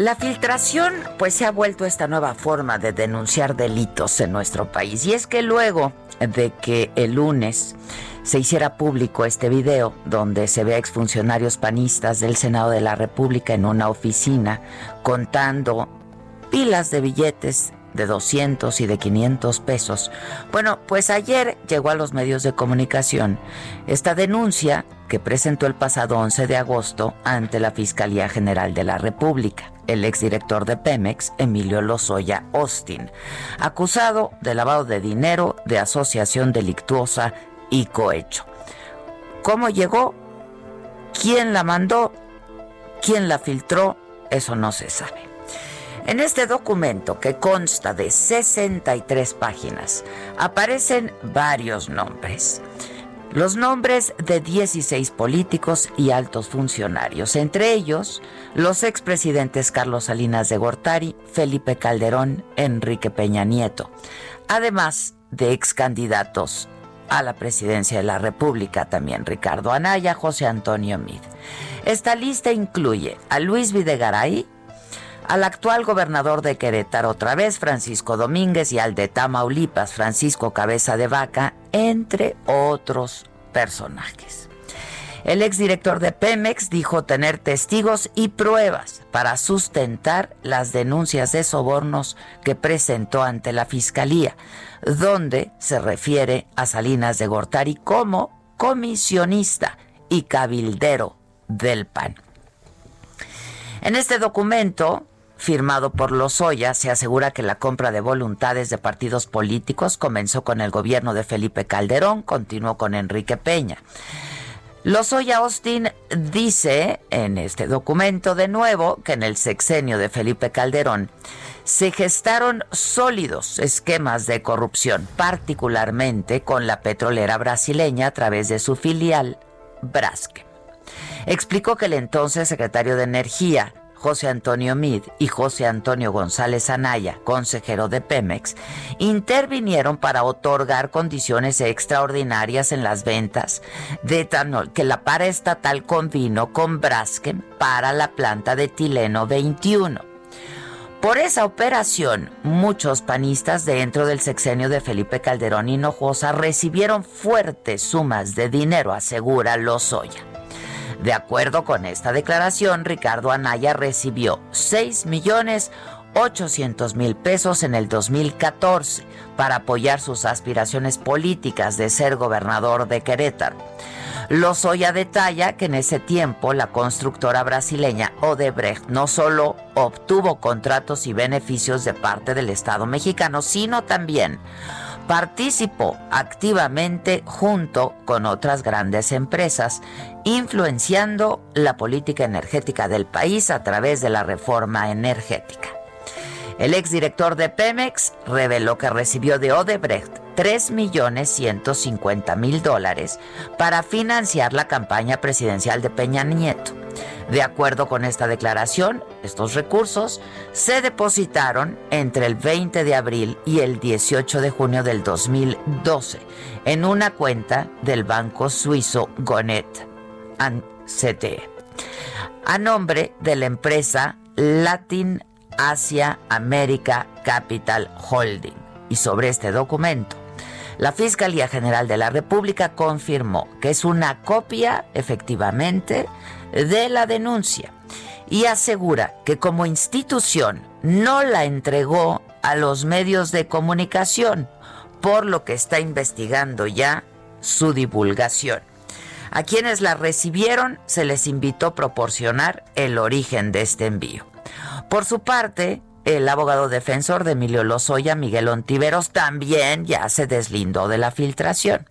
La filtración pues se ha vuelto esta nueva forma de denunciar delitos en nuestro país y es que luego de que el lunes se hiciera público este video donde se ve a exfuncionarios panistas del Senado de la República en una oficina contando pilas de billetes de 200 y de 500 pesos. Bueno, pues ayer llegó a los medios de comunicación esta denuncia que presentó el pasado 11 de agosto ante la Fiscalía General de la República, el exdirector de Pemex, Emilio Lozoya Austin, acusado de lavado de dinero, de asociación delictuosa y cohecho. ¿Cómo llegó? ¿Quién la mandó? ¿Quién la filtró? Eso no se sabe. En este documento, que consta de 63 páginas, aparecen varios nombres. Los nombres de 16 políticos y altos funcionarios, entre ellos los expresidentes Carlos Salinas de Gortari, Felipe Calderón, Enrique Peña Nieto, además de ex candidatos a la presidencia de la República también, Ricardo Anaya, José Antonio Mid. Esta lista incluye a Luis Videgaray, al actual gobernador de Querétaro otra vez, Francisco Domínguez, y al de Tamaulipas, Francisco Cabeza de Vaca, entre otros personajes. El exdirector de Pemex dijo tener testigos y pruebas para sustentar las denuncias de sobornos que presentó ante la Fiscalía, donde se refiere a Salinas de Gortari como comisionista y cabildero del PAN. En este documento, firmado por Lozoya, se asegura que la compra de voluntades de partidos políticos comenzó con el gobierno de Felipe Calderón, continuó con Enrique Peña. Lozoya Austin dice en este documento de nuevo que en el sexenio de Felipe Calderón se gestaron sólidos esquemas de corrupción, particularmente con la petrolera brasileña a través de su filial Braskem. Explicó que el entonces secretario de Energía, José Antonio Mid y José Antonio González Anaya, consejero de Pemex, intervinieron para otorgar condiciones extraordinarias en las ventas de etanol que la paraestatal convino con Braskem para la planta de Tileno 21. Por esa operación, muchos panistas dentro del sexenio de Felipe Calderón Hinojosa recibieron fuertes sumas de dinero, asegura Lozoya. De acuerdo con esta declaración, Ricardo Anaya recibió 6 millones 800 mil pesos en el 2014 para apoyar sus aspiraciones políticas de ser gobernador de Querétaro. Lozoya detalla que en ese tiempo la constructora brasileña Odebrecht no solo obtuvo contratos y beneficios de parte del Estado mexicano, sino también participó activamente junto con otras grandes empresas, influenciando la política energética del país a través de la reforma energética. El exdirector de Pemex reveló que recibió de Odebrecht 3.150.000 dólares para financiar la campaña presidencial de Peña Nieto. De acuerdo con esta declaración, estos recursos se depositaron entre el 20 de abril y el 18 de junio del 2012 en una cuenta del banco suizo Gonet CTE, a nombre de la empresa Latin Asia America Capital Holding. Y sobre este documento, la Fiscalía General de la República confirmó que es una copia, efectivamente, de la denuncia y asegura que como institución no la entregó a los medios de comunicación, por lo que está investigando ya su divulgación. A quienes la recibieron se les invitó a proporcionar el origen de este envío. Por su parte, el abogado defensor de Emilio Lozoya, Miguel Ontiveros, también ya se deslindó de la filtración.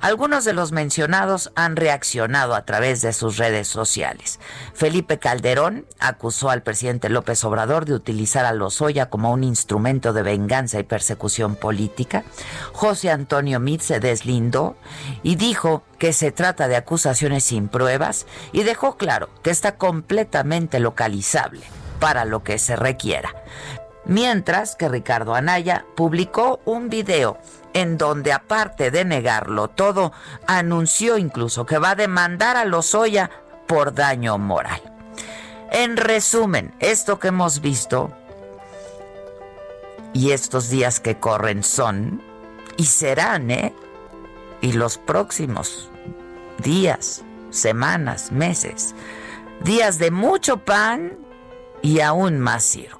Algunos de los mencionados han reaccionado a través de sus redes sociales. Felipe Calderón acusó al presidente López Obrador de utilizar a Lozoya como un instrumento de venganza y persecución política. José Antonio Mit se deslindó y dijo que se trata de acusaciones sin pruebas y dejó claro que está completamente localizable para lo que se requiera. Mientras que Ricardo Anaya publicó un video en donde aparte de negarlo todo, anunció incluso que va a demandar a Lozoya por daño moral. En resumen, esto que hemos visto y estos días que corren son y serán, ¿eh? Y los próximos días, semanas, meses, días de mucho pan y aún más circo.